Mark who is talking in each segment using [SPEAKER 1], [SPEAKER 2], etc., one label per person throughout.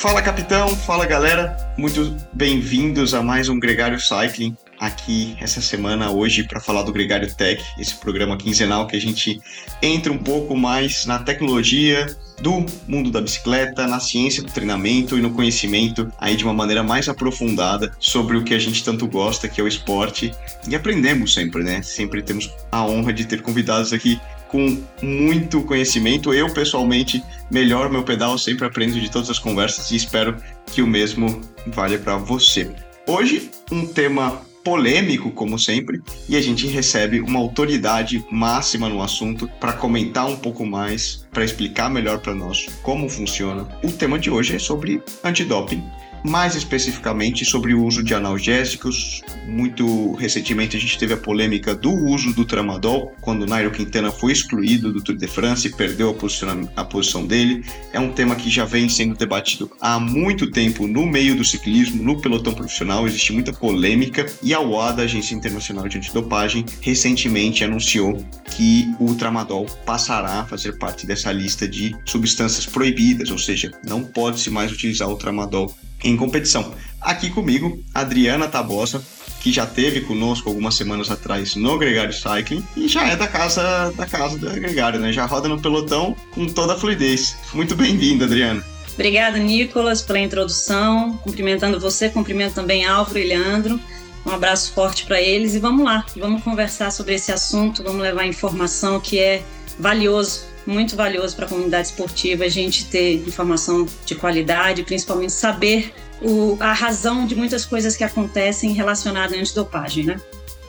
[SPEAKER 1] Fala capitão, fala galera, muito bem-vindos a mais um Gregário Cycling aqui essa semana hoje para falar do Gregário Tech, esse programa quinzenal que a gente entra um pouco mais na tecnologia do mundo da bicicleta, na ciência do treinamento e no conhecimento aí de uma maneira mais aprofundada sobre o que a gente tanto gosta, que é o esporte. E aprendemos sempre, né? Sempre temos a honra de ter convidados aqui com muito conhecimento. Eu, pessoalmente, melhor meu pedal, sempre aprendo de todas as conversas e espero que o mesmo valha para você. Hoje, um tema polêmico, como sempre, e a gente recebe uma autoridade máxima no assunto para comentar um pouco mais, para explicar melhor para nós como funciona. O tema de hoje é sobre antidoping mais especificamente sobre o uso de analgésicos. Muito recentemente a gente teve a polêmica do uso do tramadol, quando Nairo Quintana foi excluído do Tour de France e perdeu a, a posição dele. É um tema que já vem sendo debatido há muito tempo no meio do ciclismo, no pelotão profissional, existe muita polêmica e a UADA, Agência Internacional de Antidopagem, recentemente anunciou que o tramadol passará a fazer parte dessa lista de substâncias proibidas, ou seja, não pode-se mais utilizar o tramadol em competição. Aqui comigo, Adriana Tabosa, que já teve conosco algumas semanas atrás no Gregário Cycling e já é da casa da casa do Gregário, né? Já roda no pelotão com toda a fluidez. Muito bem-vinda, Adriana.
[SPEAKER 2] Obrigada, Nicolas, pela introdução. Cumprimentando você, cumprimento também Álvaro e Leandro. Um abraço forte para eles e vamos lá, vamos conversar sobre esse assunto, vamos levar informação que é valioso muito valioso para a comunidade esportiva a gente ter informação de qualidade, principalmente saber o, a razão de muitas coisas que acontecem relacionadas à antidopagem, né?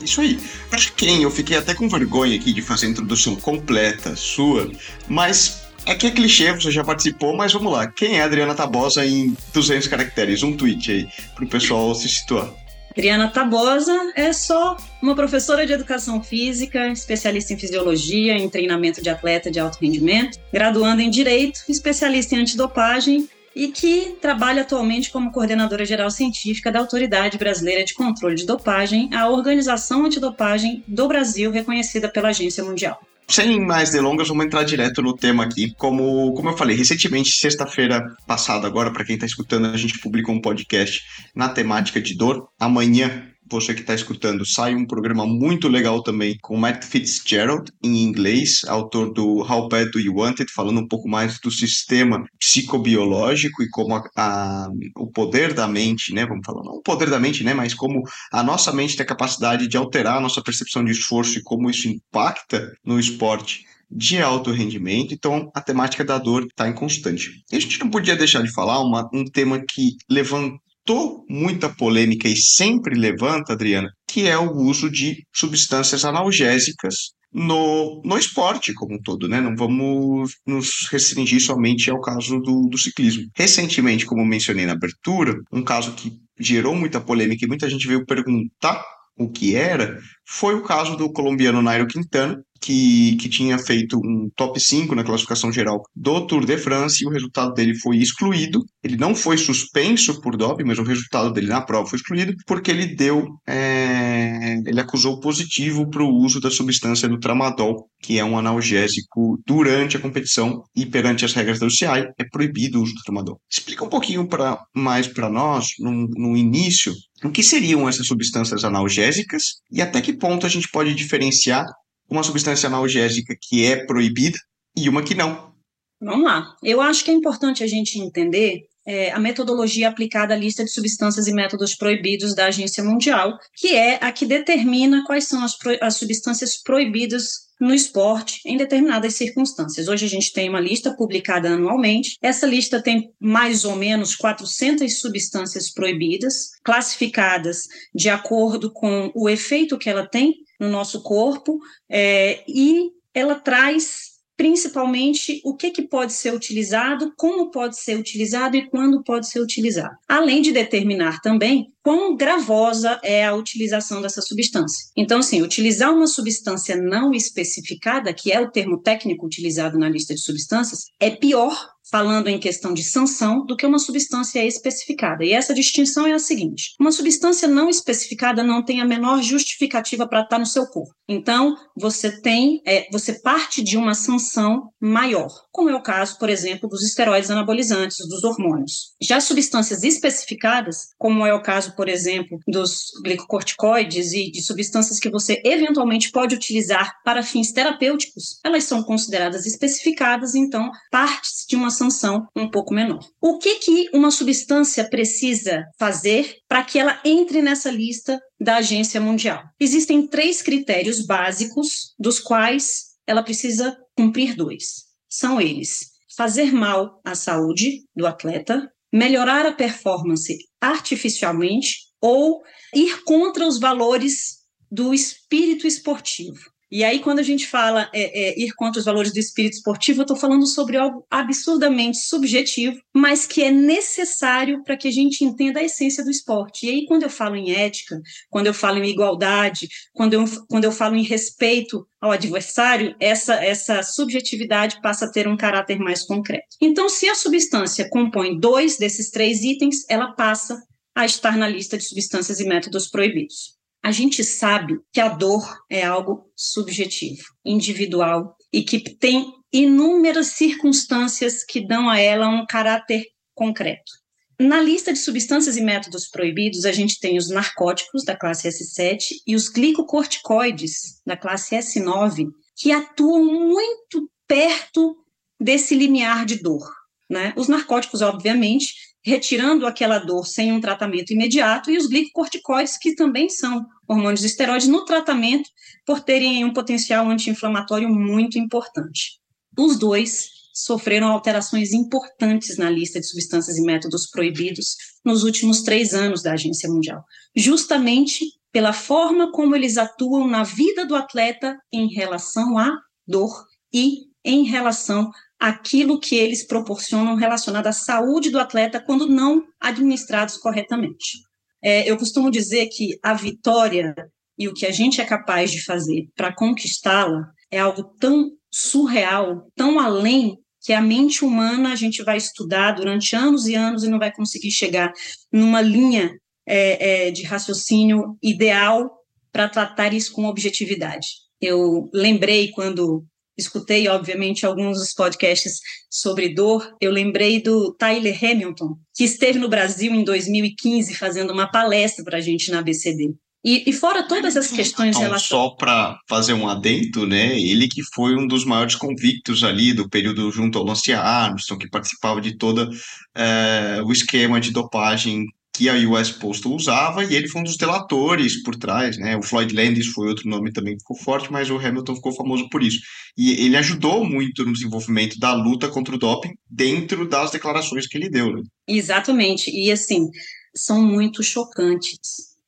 [SPEAKER 1] Isso aí. Acho que quem eu fiquei até com vergonha aqui de fazer a introdução completa sua, mas é que é clichê, você já participou, mas vamos lá. Quem é a Adriana Tabosa em 200 caracteres? Um tweet aí, para o pessoal se situar.
[SPEAKER 2] Adriana Tabosa é só uma professora de educação física, especialista em fisiologia, em treinamento de atleta de alto rendimento, graduanda em direito, especialista em antidopagem e que trabalha atualmente como coordenadora geral científica da Autoridade Brasileira de Controle de Dopagem, a organização antidopagem do Brasil, reconhecida pela Agência Mundial
[SPEAKER 1] sem mais delongas, vamos entrar direto no tema aqui. Como, como eu falei, recentemente, sexta-feira passada, agora, para quem está escutando, a gente publicou um podcast na temática de dor. Amanhã você que está escutando, sai um programa muito legal também com Matt Fitzgerald, em inglês, autor do How Bad Do You Want It, falando um pouco mais do sistema psicobiológico e como a, a, o poder da mente, né? Vamos falar, não o poder da mente, né? Mas como a nossa mente tem a capacidade de alterar a nossa percepção de esforço e como isso impacta no esporte de alto rendimento, então a temática da dor está em constante. E a gente não podia deixar de falar uma, um tema que levanta levantou muita polêmica e sempre levanta, Adriana, que é o uso de substâncias analgésicas no, no esporte como um todo, né? Não vamos nos restringir somente ao caso do, do ciclismo. Recentemente, como mencionei na abertura, um caso que gerou muita polêmica e muita gente veio perguntar o que era, foi o caso do colombiano Nairo Quintana, que, que tinha feito um top 5 na classificação geral do Tour de France e o resultado dele foi excluído. Ele não foi suspenso por doping, mas o resultado dele na prova foi excluído porque ele deu, é, ele acusou positivo para o uso da substância do tramadol, que é um analgésico durante a competição e perante as regras da UCI é proibido o uso do tramadol. Explica um pouquinho pra, mais para nós, no, no início, o que seriam essas substâncias analgésicas e até que ponto a gente pode diferenciar uma substância analgésica que é proibida e uma que não.
[SPEAKER 2] Vamos lá. Eu acho que é importante a gente entender é, a metodologia aplicada à lista de substâncias e métodos proibidos da Agência Mundial, que é a que determina quais são as, as substâncias proibidas no esporte em determinadas circunstâncias. Hoje a gente tem uma lista publicada anualmente. Essa lista tem mais ou menos 400 substâncias proibidas, classificadas de acordo com o efeito que ela tem no nosso corpo, é, e ela traz principalmente o que, que pode ser utilizado, como pode ser utilizado e quando pode ser utilizado. Além de determinar também quão gravosa é a utilização dessa substância. Então, assim, utilizar uma substância não especificada, que é o termo técnico utilizado na lista de substâncias, é pior falando em questão de sanção, do que uma substância especificada. E essa distinção é a seguinte: uma substância não especificada não tem a menor justificativa para estar no seu corpo. Então, você tem, é, você parte de uma sanção maior, como é o caso, por exemplo, dos esteroides anabolizantes, dos hormônios. Já substâncias especificadas, como é o caso, por exemplo, dos glicocorticoides e de substâncias que você eventualmente pode utilizar para fins terapêuticos, elas são consideradas especificadas, então parte de uma sanção um pouco menor. O que que uma substância precisa fazer para que ela entre nessa lista da Agência Mundial? Existem três critérios básicos, dos quais ela precisa cumprir dois. São eles: fazer mal à saúde do atleta, melhorar a performance artificialmente ou ir contra os valores do espírito esportivo. E aí, quando a gente fala é, é, ir contra os valores do espírito esportivo, eu estou falando sobre algo absurdamente subjetivo, mas que é necessário para que a gente entenda a essência do esporte. E aí, quando eu falo em ética, quando eu falo em igualdade, quando eu, quando eu falo em respeito ao adversário, essa, essa subjetividade passa a ter um caráter mais concreto. Então, se a substância compõe dois desses três itens, ela passa a estar na lista de substâncias e métodos proibidos a gente sabe que a dor é algo subjetivo, individual e que tem inúmeras circunstâncias que dão a ela um caráter concreto. Na lista de substâncias e métodos proibidos, a gente tem os narcóticos da classe S7 e os glicocorticoides da classe S9, que atuam muito perto desse limiar de dor. Né? Os narcóticos, obviamente, retirando aquela dor sem um tratamento imediato, e os glicocorticoides, que também são hormônios esteroides, no tratamento, por terem um potencial anti-inflamatório muito importante. Os dois sofreram alterações importantes na lista de substâncias e métodos proibidos nos últimos três anos da Agência Mundial, justamente pela forma como eles atuam na vida do atleta em relação à dor e em relação aquilo que eles proporcionam relacionado à saúde do atleta quando não administrados corretamente. É, eu costumo dizer que a vitória e o que a gente é capaz de fazer para conquistá-la é algo tão surreal, tão além que a mente humana a gente vai estudar durante anos e anos e não vai conseguir chegar numa linha é, é, de raciocínio ideal para tratar isso com objetividade. Eu lembrei quando escutei, obviamente, alguns dos podcasts sobre dor, eu lembrei do Tyler Hamilton, que esteve no Brasil em 2015 fazendo uma palestra para a gente na ABCD. E, e, fora todas as questões
[SPEAKER 1] então, relacionadas. Só para fazer um adendo, né? Ele que foi um dos maiores convictos ali do período junto ao Lance Armstrong, que participava de todo é, o esquema de dopagem que a US Postal usava, e ele foi um dos delatores por trás, né? O Floyd Landis foi outro nome também que ficou forte, mas o Hamilton ficou famoso por isso. E ele ajudou muito no desenvolvimento da luta contra o doping dentro das declarações que ele deu, né?
[SPEAKER 2] Exatamente. E assim, são muito chocantes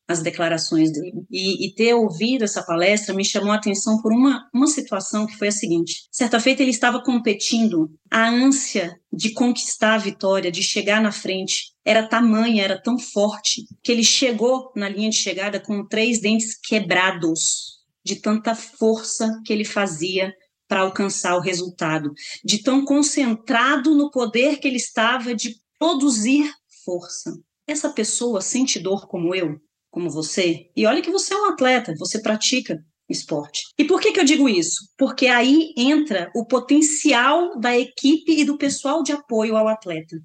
[SPEAKER 2] as declarações dele. E, e, ter ouvido essa palestra me chamou a atenção por uma, uma situação que foi a seguinte: certa feita ele estava competindo, a ânsia de conquistar a vitória, de chegar na frente, era tamanha, era tão forte, que ele chegou na linha de chegada com três dentes quebrados, de tanta força que ele fazia para alcançar o resultado, de tão concentrado no poder que ele estava de produzir força. Essa pessoa sente dor como eu? como você, e olha que você é um atleta, você pratica esporte. E por que, que eu digo isso? Porque aí entra o potencial da equipe e do pessoal de apoio ao atleta.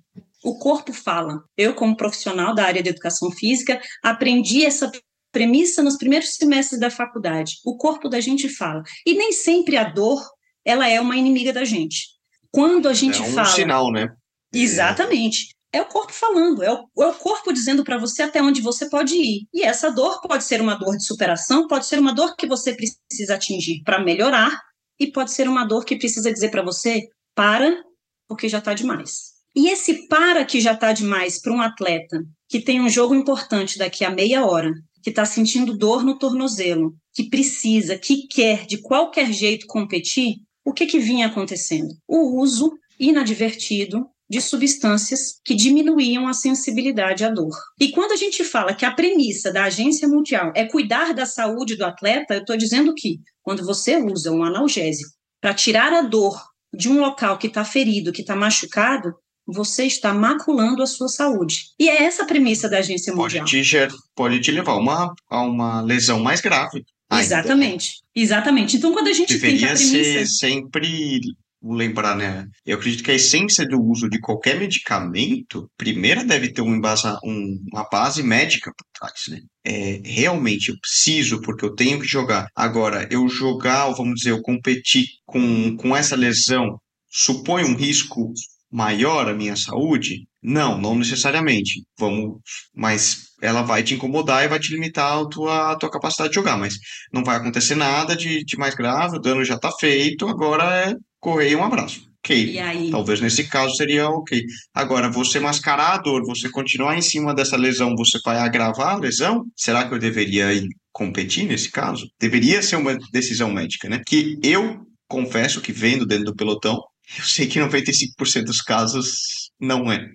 [SPEAKER 2] O corpo fala. Eu, como profissional da área de educação física, aprendi essa premissa nos primeiros semestres da faculdade. O corpo da gente fala. E nem sempre a dor, ela é uma inimiga da gente. Quando a gente
[SPEAKER 1] é um
[SPEAKER 2] fala.
[SPEAKER 1] sinal, né?
[SPEAKER 2] Exatamente é o corpo falando, é o, é o corpo dizendo para você até onde você pode ir. E essa dor pode ser uma dor de superação, pode ser uma dor que você precisa atingir para melhorar, e pode ser uma dor que precisa dizer para você: para, porque já está demais. E esse para que já está demais para um atleta que tem um jogo importante daqui a meia hora, que está sentindo dor no tornozelo, que precisa, que quer de qualquer jeito competir, o que, que vinha acontecendo? O uso inadvertido de substâncias que diminuíam a sensibilidade à dor. E quando a gente fala que a premissa da Agência Mundial é cuidar da saúde do atleta, eu estou dizendo que quando você usa um analgésico para tirar a dor de um local que está ferido, que está machucado, você está maculando a sua saúde. E é essa a premissa da Agência Mundial.
[SPEAKER 1] Pode te, pode te levar uma, a uma lesão mais grave.
[SPEAKER 2] Ainda. Exatamente, exatamente. Então, quando a gente
[SPEAKER 1] Deveria
[SPEAKER 2] tem a premissa...
[SPEAKER 1] ser sempre lembrar, né? Eu acredito que a essência do uso de qualquer medicamento, primeiro deve ter um embasa, um, uma base médica por trás, né? É, realmente eu preciso, porque eu tenho que jogar. Agora, eu jogar, ou vamos dizer, eu competir com, com essa lesão, supõe um risco maior à minha saúde? Não, não necessariamente. Vamos, mas ela vai te incomodar e vai te limitar a tua, a tua capacidade de jogar, mas não vai acontecer nada de, de mais grave, o dano já está feito, agora é correr um abraço. Ok. Talvez nesse caso seria ok. Agora, você mascarar a dor, você continuar em cima dessa lesão, você vai agravar a lesão? Será que eu deveria ir competir nesse caso? Deveria ser uma decisão médica, né? Que eu confesso que vendo dentro do pelotão, eu sei que 95% dos casos não é.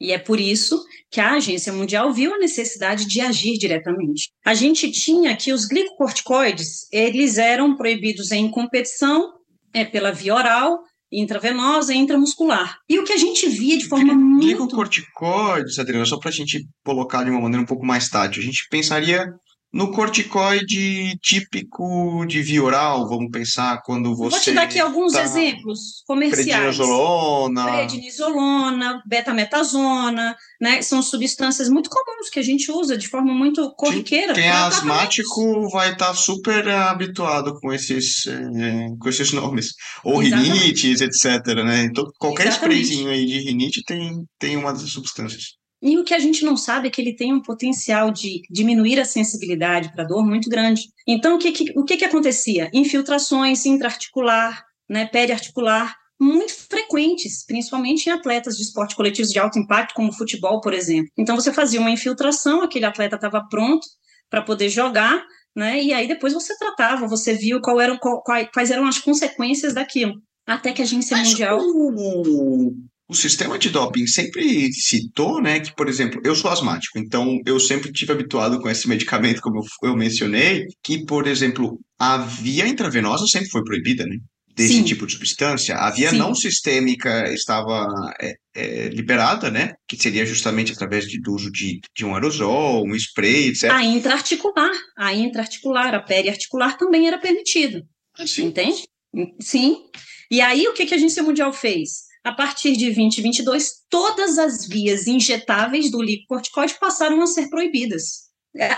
[SPEAKER 2] E é por isso que a Agência Mundial viu a necessidade de agir diretamente. A gente tinha que os glicocorticoides, eles eram proibidos em competição é, pela via oral, intravenosa e intramuscular. E o que a gente via de forma muito...
[SPEAKER 1] Glicocorticoides, Adriana, só para a gente colocar de uma maneira um pouco mais tátil, a gente pensaria no corticoide típico de via oral, vamos pensar quando você.
[SPEAKER 2] Vou te dar aqui alguns tá exemplos comerciais.
[SPEAKER 1] Prednisolona.
[SPEAKER 2] Prednisolona, betametasona, né? São substâncias muito comuns que a gente usa de forma muito corriqueira.
[SPEAKER 1] Quem é asmático vai estar tá super habituado com esses, é, com esses nomes. Ou Exatamente. rinites, etc. Né? Então, qualquer Exatamente. sprayzinho aí de rinite tem, tem uma dessas substâncias.
[SPEAKER 2] E o que a gente não sabe é que ele tem um potencial de diminuir a sensibilidade para a dor muito grande. Então, o que, que, o que, que acontecia? Infiltrações intraarticular, né, periarticular, muito frequentes, principalmente em atletas de esporte coletivos de alto impacto, como futebol, por exemplo. Então, você fazia uma infiltração, aquele atleta estava pronto para poder jogar, né, e aí depois você tratava, você viu qual eram, qual, quais eram as consequências daquilo. Até que a agência Mas mundial.
[SPEAKER 1] O, o sistema de doping sempre citou, né, que, por exemplo, eu sou asmático, então eu sempre tive habituado com esse medicamento, como eu mencionei, que, por exemplo, a via intravenosa sempre foi proibida, né? Desse Sim. tipo de substância. A via Sim. não sistêmica estava é, é, liberada, né? Que seria justamente através de, do uso de, de um aerosol, um spray, etc.
[SPEAKER 2] A intraarticular, a intraarticular, a periarticular também era permitido. Ah, sim. Entende? Sim. E aí, o que, que a Agência Mundial fez? A partir de 2022, todas as vias injetáveis do glicocorticoide passaram a ser proibidas.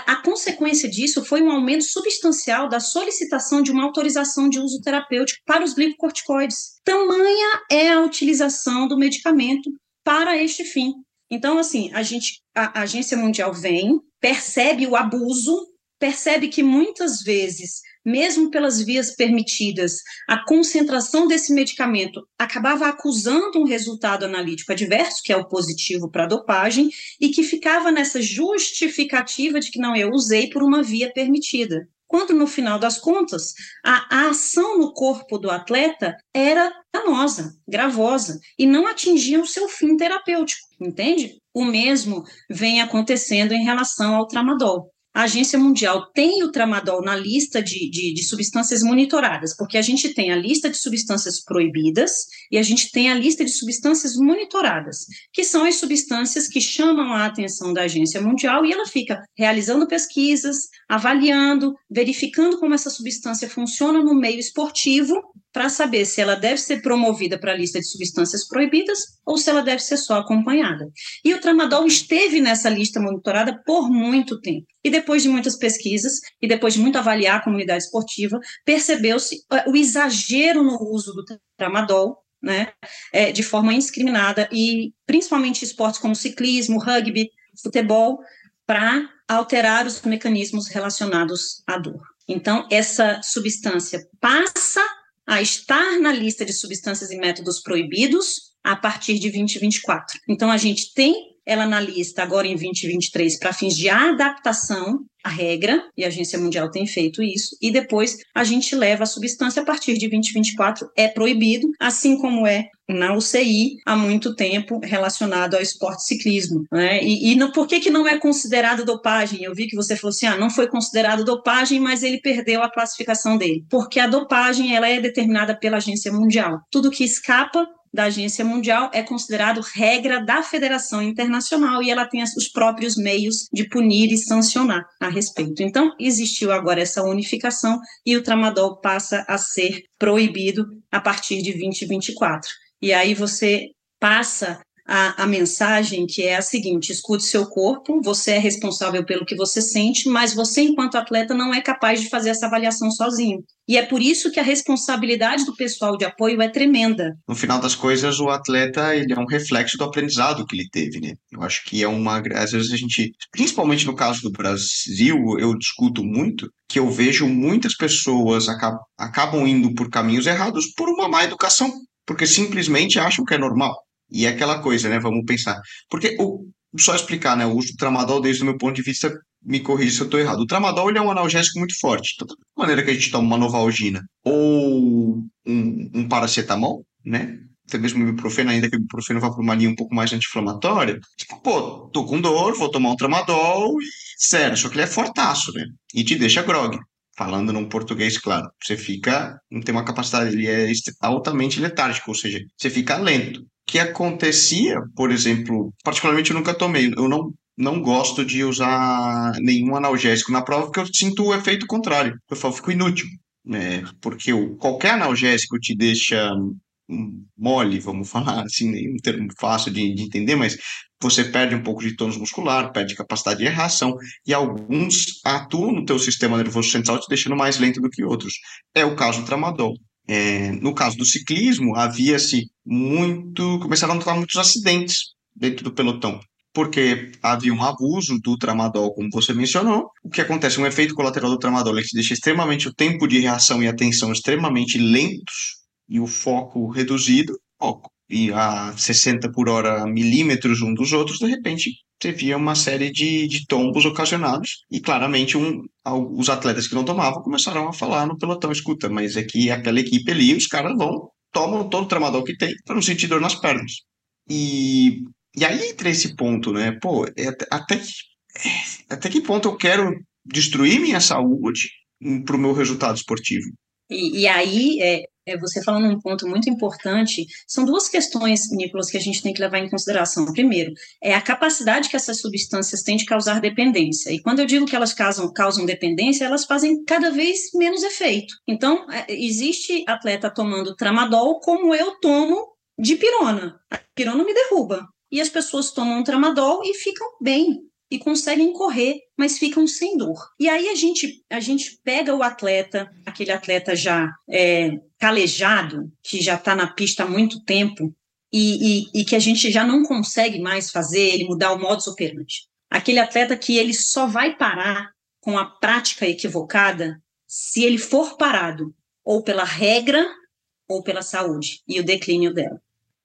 [SPEAKER 2] A consequência disso foi um aumento substancial da solicitação de uma autorização de uso terapêutico para os glicocorticoides. Tamanha é a utilização do medicamento para este fim. Então, assim, a gente, a Agência Mundial vem, percebe o abuso, percebe que muitas vezes mesmo pelas vias permitidas, a concentração desse medicamento acabava acusando um resultado analítico adverso, que é o positivo para a dopagem, e que ficava nessa justificativa de que não, eu usei por uma via permitida. Quando, no final das contas, a, a ação no corpo do atleta era danosa, gravosa, e não atingia o seu fim terapêutico, entende? O mesmo vem acontecendo em relação ao tramadol a Agência Mundial tem o tramadol na lista de, de, de, substâncias monitoradas, porque a gente tem a lista de substâncias proibidas e a gente tem a lista de substâncias monitoradas, que são as substâncias que chamam a atenção da Agência Mundial e ela fica realizando pesquisas, avaliando, verificando como essa substância funciona no meio esportivo para saber se ela deve ser promovida para a lista de substâncias proibidas ou se ela deve ser só acompanhada. E o tramadol esteve nessa lista monitorada por muito tempo. E depois de muitas pesquisas e depois de muito avaliar a comunidade esportiva, percebeu-se eh, o exagero no uso do tramadol, né, é, de forma indiscriminada e principalmente esportes como ciclismo, rugby, futebol, para alterar os mecanismos relacionados à dor. Então, essa substância passa a estar na lista de substâncias e métodos proibidos a partir de 2024. Então, a gente tem ela na lista agora em 2023 para fins de adaptação à regra, e a Agência Mundial tem feito isso, e depois a gente leva a substância a partir de 2024, é proibido, assim como é na UCI há muito tempo relacionado ao esporte ciclismo. Né? E, e não, por que, que não é considerado dopagem? Eu vi que você falou assim, ah, não foi considerado dopagem, mas ele perdeu a classificação dele. Porque a dopagem ela é determinada pela Agência Mundial. Tudo que escapa da Agência Mundial é considerado regra da Federação Internacional e ela tem os próprios meios de punir e sancionar a respeito. Então, existiu agora essa unificação e o tramadol passa a ser proibido a partir de 2024. E aí você passa a, a, mensagem que é a seguinte: escute seu corpo, você é responsável pelo que você sente, mas você, enquanto atleta, não é capaz de fazer essa avaliação sozinho. E é por isso que a responsabilidade do pessoal de apoio é tremenda.
[SPEAKER 1] No final das coisas, o atleta ele é um reflexo do aprendizado que ele teve, né? Eu acho que é uma. Às vezes a gente, principalmente no caso do Brasil, eu discuto muito que eu vejo muitas pessoas acabam, acabam indo por caminhos errados por uma má educação, porque simplesmente acham que é normal. E é aquela coisa, né? Vamos pensar. Porque o, só explicar, né? O uso do tramadol, desde o meu ponto de vista, me corrija se eu estou errado. O tramadol ele é um analgésico muito forte. Então, da maneira que a gente toma uma novalgina ou um, um paracetamol, né? Até mesmo o ibuprofeno, ainda que o ibuprofeno vá para uma linha um pouco mais anti-inflamatória. Tipo, pô, tô com dor, vou tomar um tramadol e sério, só que ele é fortaço, né? E te deixa grog. Falando num português, claro. Você fica, não tem uma capacidade, ele é altamente letárgico, ou seja, você fica lento que acontecia, por exemplo, particularmente eu nunca tomei, eu não, não gosto de usar nenhum analgésico na prova porque eu sinto o efeito contrário, eu falo, fico inútil, né? porque o, qualquer analgésico te deixa mole, vamos falar assim, um termo fácil de, de, entender, mas você perde um pouco de tônus muscular, perde capacidade de reação, e alguns atuam no teu sistema nervoso central te deixando mais lento do que outros. É o caso do tramadol. É, no caso do ciclismo, havia-se muito. começaram a notar muitos acidentes dentro do pelotão, porque havia um abuso do tramadol, como você mencionou. O que acontece? Um efeito colateral do tramadol é que deixa extremamente o tempo de reação e atenção extremamente lentos e o foco reduzido. E a 60 por hora milímetros um dos outros, de repente via uma série de, de tombos ocasionados e claramente um, os atletas que não tomavam começaram a falar no pelotão, escuta, mas é que aquela equipe ali, os caras vão, tomam todo o tramadol que tem para não sentir dor nas pernas. E, e aí entra esse ponto, né? Pô, é, até, que, é, até que ponto eu quero destruir minha saúde para o meu resultado esportivo?
[SPEAKER 2] E, e aí, é, você falando um ponto muito importante, são duas questões, Nicolas, que a gente tem que levar em consideração. Primeiro, é a capacidade que essas substâncias têm de causar dependência. E quando eu digo que elas causam, causam dependência, elas fazem cada vez menos efeito. Então, é, existe atleta tomando tramadol como eu tomo de pirona. A pirona me derruba. E as pessoas tomam tramadol e ficam bem e conseguem correr, mas ficam sem dor. E aí a gente, a gente pega o atleta, aquele atleta já é, calejado, que já está na pista há muito tempo, e, e, e, que a gente já não consegue mais fazer ele mudar o modus operandi. Aquele atleta que ele só vai parar com a prática equivocada se ele for parado ou pela regra ou pela saúde e o declínio dela.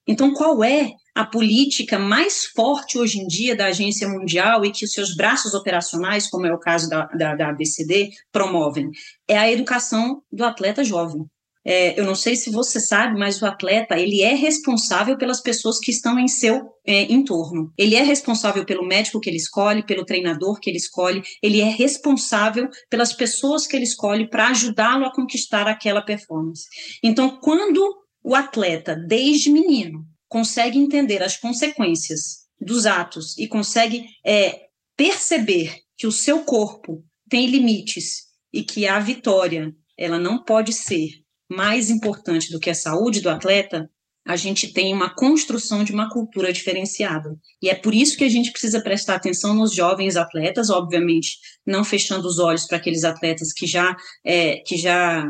[SPEAKER 2] Então, qual é a política mais forte hoje em dia da Agência Mundial e que os seus braços operacionais, como é o caso da, da, da ABCD, promovem? É a educação do atleta jovem. É, eu não sei se você sabe, mas o atleta ele é responsável pelas pessoas que estão em seu é, entorno. Ele é responsável pelo médico que ele escolhe, pelo treinador que ele escolhe. Ele é responsável pelas pessoas que ele escolhe para ajudá-lo a conquistar aquela performance. Então, quando o atleta, desde menino, consegue entender as consequências dos atos e consegue é, perceber que o seu corpo tem limites e que a vitória ela não pode ser mais importante do que a saúde do atleta, a gente tem uma construção de uma cultura diferenciada. E é por isso que a gente precisa prestar atenção nos jovens atletas, obviamente, não fechando os olhos para aqueles atletas que já, é, que já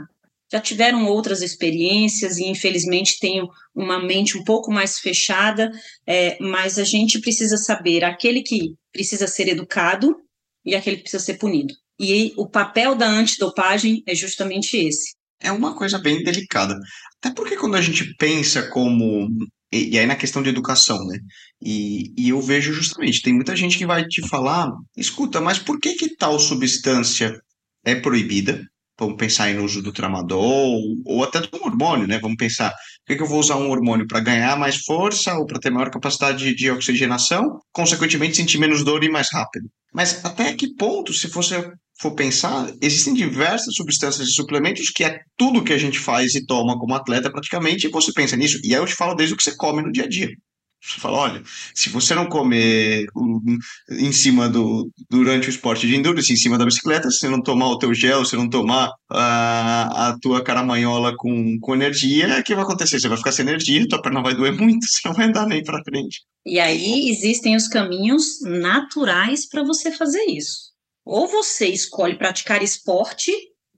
[SPEAKER 2] já tiveram outras experiências e infelizmente têm uma mente um pouco mais fechada, é, mas a gente precisa saber aquele que precisa ser educado e aquele que precisa ser punido. E o papel da antidopagem é justamente esse.
[SPEAKER 1] É uma coisa bem delicada. Até porque quando a gente pensa como E, e, aí na questão de educação, né? E, e eu vejo justamente, tem muita gente que vai te falar, escuta, mas por que que tal substância é proibida? Vamos pensar no uso do tramadol ou até do hormônio, né? Vamos pensar, por que, que eu vou usar um hormônio para ganhar mais força ou para ter maior capacidade de, de oxigenação, consequentemente sentir menos dor e mais rápido? Mas até que ponto, se você for pensar, existem diversas substâncias e suplementos que é tudo que a gente faz e toma como atleta praticamente, e você pensa nisso. E aí eu te falo desde o que você come no dia a dia. Você fala, olha, se você não comer em cima do durante o esporte de endurance, em cima da bicicleta, se não tomar o teu gel, se não tomar a, a tua caramanhola com, com energia, o que vai acontecer? Você vai ficar sem energia, tua perna vai doer muito, você não vai andar nem para frente.
[SPEAKER 2] E aí existem os caminhos naturais para você fazer isso. Ou você escolhe praticar esporte,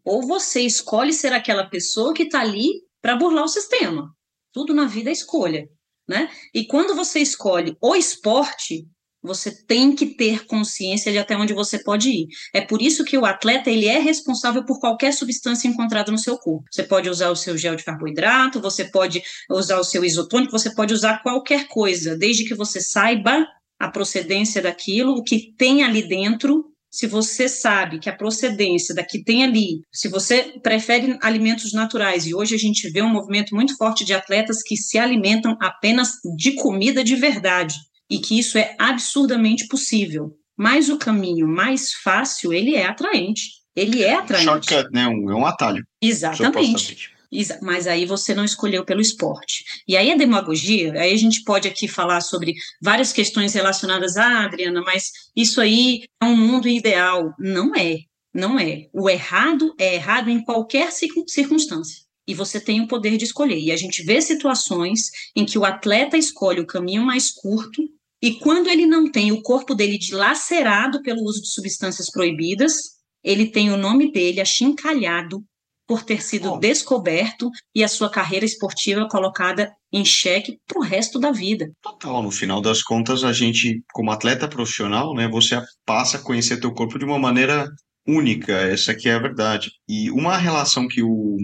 [SPEAKER 2] ou você escolhe ser aquela pessoa que está ali para burlar o sistema. Tudo na vida é escolha né? E quando você escolhe o esporte, você tem que ter consciência de até onde você pode ir. É por isso que o atleta ele é responsável por qualquer substância encontrada no seu corpo. Você pode usar o seu gel de carboidrato, você pode usar o seu isotônico, você pode usar qualquer coisa, desde que você saiba a procedência daquilo, o que tem ali dentro se você sabe que a procedência da que tem ali, se você prefere alimentos naturais, e hoje a gente vê um movimento muito forte de atletas que se alimentam apenas de comida de verdade, e que isso é absurdamente possível. Mas o caminho mais fácil, ele é atraente. Ele é atraente.
[SPEAKER 1] Shortcut, né? Um, é um atalho.
[SPEAKER 2] Exatamente. Mas aí você não escolheu pelo esporte. E aí a demagogia, aí a gente pode aqui falar sobre várias questões relacionadas a ah, Adriana, mas isso aí é um mundo ideal. Não é, não é. O errado é errado em qualquer circunstância. E você tem o poder de escolher. E a gente vê situações em que o atleta escolhe o caminho mais curto, e quando ele não tem o corpo dele dilacerado pelo uso de substâncias proibidas, ele tem o nome dele achincalhado por ter sido oh. descoberto e a sua carreira esportiva colocada em xeque para o resto da vida.
[SPEAKER 1] Total, no final das contas, a gente, como atleta profissional, né, você passa a conhecer teu corpo de uma maneira única, essa que é a verdade. E uma relação que o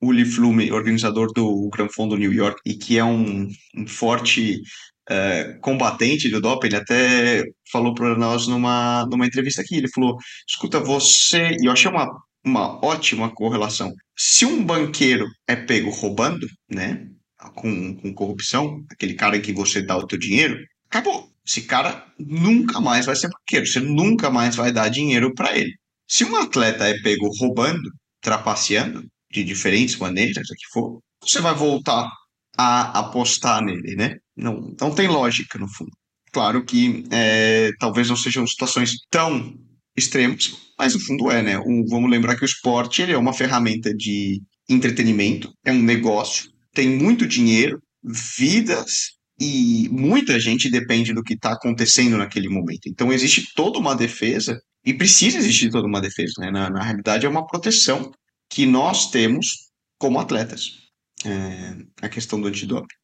[SPEAKER 1] Uli Flume, organizador do Gran Fondo New York, e que é um, um forte é, combatente do doping, ele até falou para nós numa, numa entrevista aqui, ele falou, escuta, você... E eu achei uma uma ótima correlação. Se um banqueiro é pego roubando, né, com, com corrupção, aquele cara que você dá o teu dinheiro, acabou. Esse cara nunca mais vai ser banqueiro, você nunca mais vai dar dinheiro para ele. Se um atleta é pego roubando, trapaceando, de diferentes maneiras, o que for, você vai voltar a apostar nele, né? Não, não tem lógica, no fundo. Claro que é, talvez não sejam situações tão extremos, mas no fundo é, né? O, vamos lembrar que o esporte ele é uma ferramenta de entretenimento, é um negócio, tem muito dinheiro, vidas e muita gente depende do que está acontecendo naquele momento. Então existe toda uma defesa e precisa existir toda uma defesa, né? Na, na realidade é uma proteção que nós temos como atletas. É, a questão do antidoping.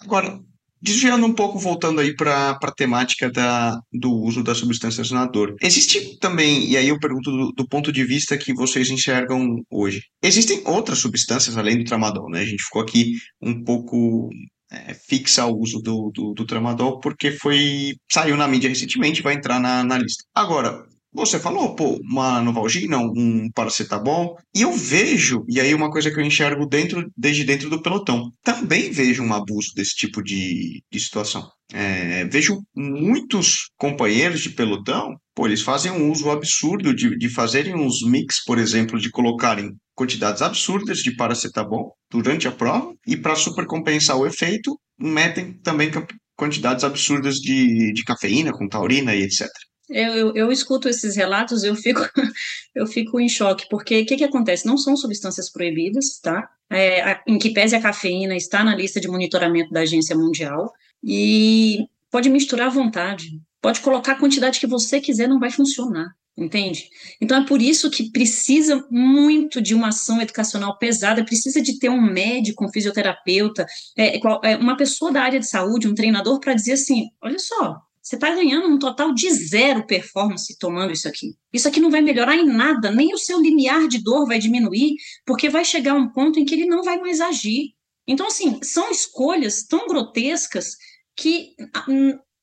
[SPEAKER 1] Agora, Desviando um pouco, voltando aí para a temática da, do uso das substâncias na dor. Existe também, e aí eu pergunto do, do, ponto de vista que vocês enxergam hoje, existem outras substâncias além do tramadol, né? A gente ficou aqui um pouco é, fixa ao uso do, do, do, tramadol porque foi saiu na mídia recentemente vai entrar na, na lista. Agora, você falou, pô, uma Novalgina, um paracetamol, e eu vejo, e aí uma coisa que eu enxergo dentro, desde dentro do pelotão, também vejo um abuso desse tipo de, de situação. É, vejo muitos companheiros de pelotão, pô, eles fazem um uso absurdo de, de fazerem uns mix, por exemplo, de colocarem quantidades absurdas de paracetamol durante a prova, e para supercompensar o efeito, metem também quantidades absurdas de, de cafeína com taurina e etc.
[SPEAKER 2] Eu, eu, eu, escuto esses relatos, eu fico, eu fico em choque, porque o que, que acontece? Não são substâncias proibidas, tá? É, a, em que pese a cafeína está na lista de monitoramento da Agência Mundial, e pode misturar à vontade, pode colocar a quantidade que você quiser, não vai funcionar, entende? Então é por isso que precisa muito de uma ação educacional pesada, precisa de ter um médico, um fisioterapeuta, é, é uma pessoa da área de saúde, um treinador, para dizer assim: olha só, você está ganhando um total de zero performance tomando isso aqui. Isso aqui não vai melhorar em nada, nem o seu limiar de dor vai diminuir, porque vai chegar um ponto em que ele não vai mais agir. Então, assim, são escolhas tão grotescas que,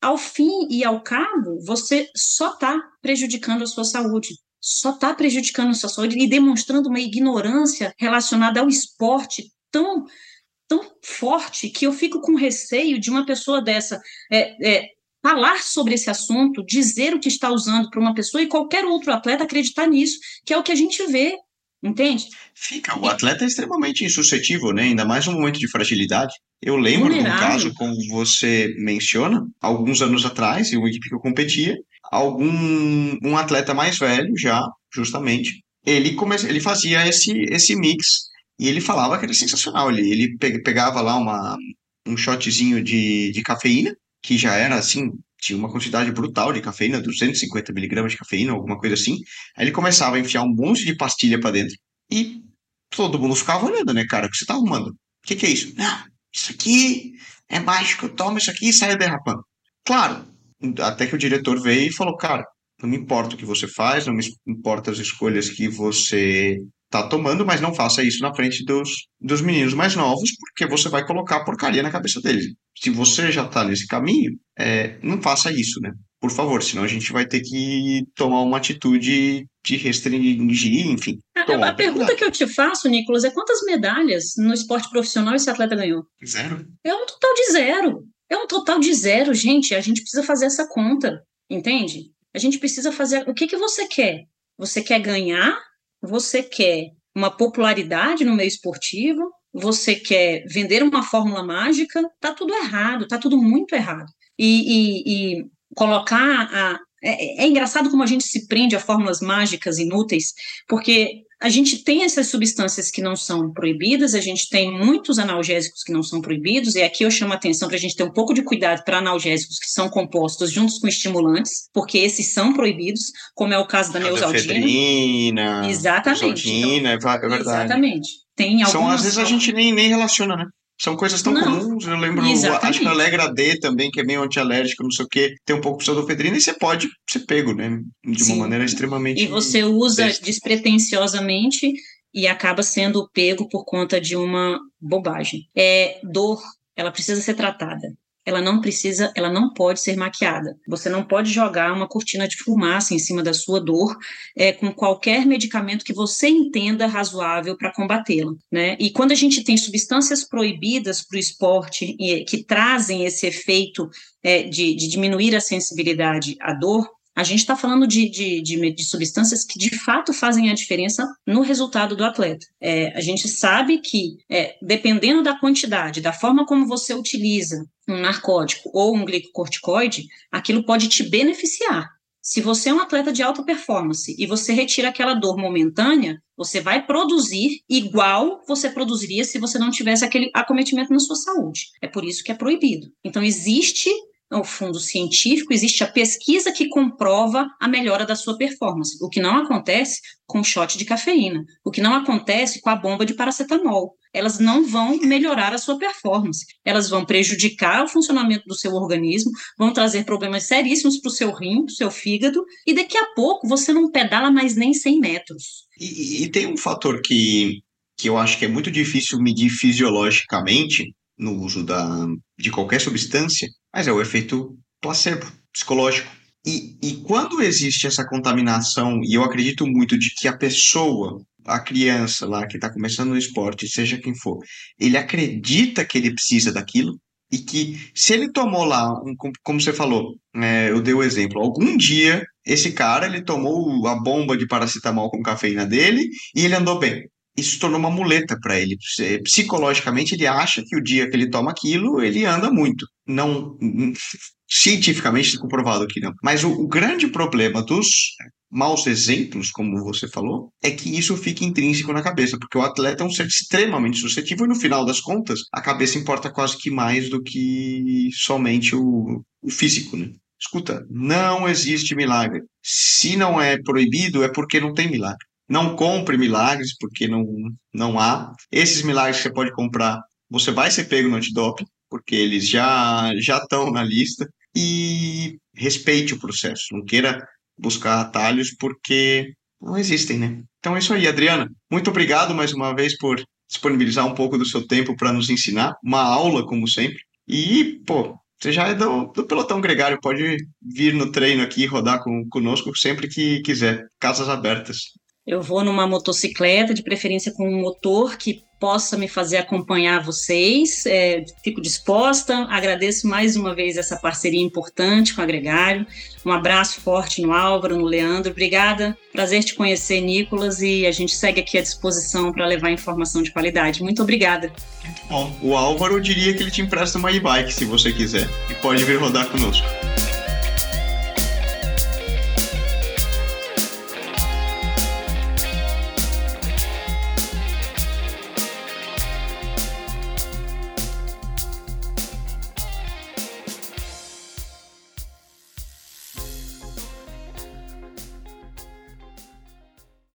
[SPEAKER 2] ao fim e ao cabo, você só está prejudicando a sua saúde, só está prejudicando a sua saúde e demonstrando uma ignorância relacionada ao esporte tão tão forte que eu fico com receio de uma pessoa dessa é, é, falar sobre esse assunto, dizer o que está usando para uma pessoa e qualquer outro atleta acreditar nisso, que é o que a gente vê, entende?
[SPEAKER 1] Fica, o atleta é extremamente insuscetível, né? Ainda mais num momento de fragilidade. Eu lembro de um caso, como você menciona, alguns anos atrás, em uma equipe que eu competia, algum um atleta mais velho já, justamente, ele, come, ele fazia esse, esse mix e ele falava que era sensacional. Ele, ele pegava lá uma, um shotzinho de, de cafeína, que já era assim, tinha uma quantidade brutal de cafeína, 250 miligramas de cafeína, alguma coisa assim. Aí ele começava a enfiar um monte de pastilha para dentro e todo mundo ficava olhando, né, cara? O que você tá arrumando? O que, que é isso? Não, isso aqui é mágico, toma isso aqui e sai derrapando. Claro, até que o diretor veio e falou, cara, não me importa o que você faz, não me importa as escolhas que você tá tomando, mas não faça isso na frente dos, dos meninos mais novos, porque você vai colocar porcaria na cabeça deles. Se você já tá nesse caminho, é, não faça isso, né? Por favor, senão a gente vai ter que tomar uma atitude de restringir, enfim.
[SPEAKER 2] A, a pergunta que eu te faço, Nicolas, é quantas medalhas no esporte profissional esse atleta ganhou?
[SPEAKER 1] Zero.
[SPEAKER 2] É um total de zero. É um total de zero, gente. A gente precisa fazer essa conta, entende? A gente precisa fazer. O que, que você quer? Você quer ganhar você quer uma popularidade no meio esportivo, você quer vender uma fórmula mágica, tá tudo errado, tá tudo muito errado. E, e, e colocar a. É, é, engraçado como a gente se prende a fórmulas mágicas inúteis, porque a gente tem essas substâncias que não são proibidas, a gente tem muitos analgésicos que não são proibidos, e aqui eu chamo a atenção para a gente ter um pouco de cuidado para analgésicos que são compostos juntos com estimulantes, porque esses são proibidos, como é o caso da
[SPEAKER 1] neosaldina.
[SPEAKER 2] Exatamente.
[SPEAKER 1] Neosaldina, então, é verdade.
[SPEAKER 2] Exatamente. Tem algumas...
[SPEAKER 1] São, às vezes a gente nem, nem relaciona, né? São coisas tão não, comuns. Eu lembro, exatamente. acho que a Alegra D também, que é meio antialérgico, não sei o quê, tem um pouco de pseudoefedrina e você pode ser pego, né? De uma Sim. maneira extremamente.
[SPEAKER 2] E você usa besta. despretensiosamente e acaba sendo pego por conta de uma bobagem. É dor, ela precisa ser tratada ela não precisa, ela não pode ser maquiada. Você não pode jogar uma cortina de fumaça em cima da sua dor é, com qualquer medicamento que você entenda razoável para combatê-la. Né? E quando a gente tem substâncias proibidas para o esporte e, que trazem esse efeito é, de, de diminuir a sensibilidade à dor, a gente está falando de, de, de, de, substâncias que de fato fazem a diferença no resultado do atleta. É, a gente sabe que, é, dependendo da quantidade, da forma como você utiliza um narcótico ou um glicocorticoide, aquilo pode te beneficiar. Se você é um atleta de alta performance e você retira aquela dor momentânea, você vai produzir igual você produziria se você não tivesse aquele acometimento na sua saúde. É por isso que é proibido. Então, existe o fundo científico, existe a pesquisa que comprova a melhora da sua performance, o que não acontece com o shot de cafeína, o que não acontece com a bomba de paracetamol. Elas não vão melhorar a sua performance, elas vão prejudicar o funcionamento do seu organismo, vão trazer problemas seríssimos para o seu rim, para o seu fígado, e daqui a pouco você não pedala mais nem 100 metros.
[SPEAKER 1] E, e tem um fator que, que eu acho que é muito difícil medir fisiologicamente no uso da, de qualquer substância, mas é o efeito placebo, psicológico. E, e quando existe essa contaminação, e eu acredito muito de que a pessoa, a criança lá que está começando no esporte, seja quem for, ele acredita que ele precisa daquilo, e que se ele tomou lá, como você falou, é, eu dei o exemplo, algum dia esse cara ele tomou a bomba de paracetamol com cafeína dele e ele andou bem isso tornou uma muleta para ele. Psicologicamente, ele acha que o dia que ele toma aquilo, ele anda muito. Não, cientificamente comprovado que não. Mas o, o, grande problema dos maus exemplos, como você falou, é que isso fica intrínseco na cabeça, porque o atleta é um ser extremamente suscetível e no final das contas, a cabeça importa quase que mais do que somente o, o físico, né? Escuta, não existe milagre. Se não é proibido, é porque não tem milagre. Não compre milagres, porque não, não há. Esses milagres que você pode comprar, você vai ser pego no antidoping, porque eles já já estão na lista. E respeite o processo. Não queira buscar atalhos, porque não existem, né? Então é isso aí, Adriana. Muito obrigado mais uma vez por disponibilizar um pouco do seu tempo para nos ensinar, uma aula, como sempre. E, pô, você já é do, do pelotão gregário, pode vir no treino aqui, rodar com, conosco sempre que quiser. Casas abertas.
[SPEAKER 2] Eu vou numa motocicleta, de preferência com um motor que possa me fazer acompanhar vocês. É, fico disposta. Agradeço mais uma vez essa parceria importante com o Agregário. Um abraço forte no Álvaro, no Leandro. Obrigada. Prazer te conhecer, Nicolas. E a gente segue aqui à disposição para levar informação de qualidade. Muito obrigada.
[SPEAKER 1] Muito bom. O Álvaro diria que ele te empresta uma e-bike se você quiser. E pode vir rodar conosco.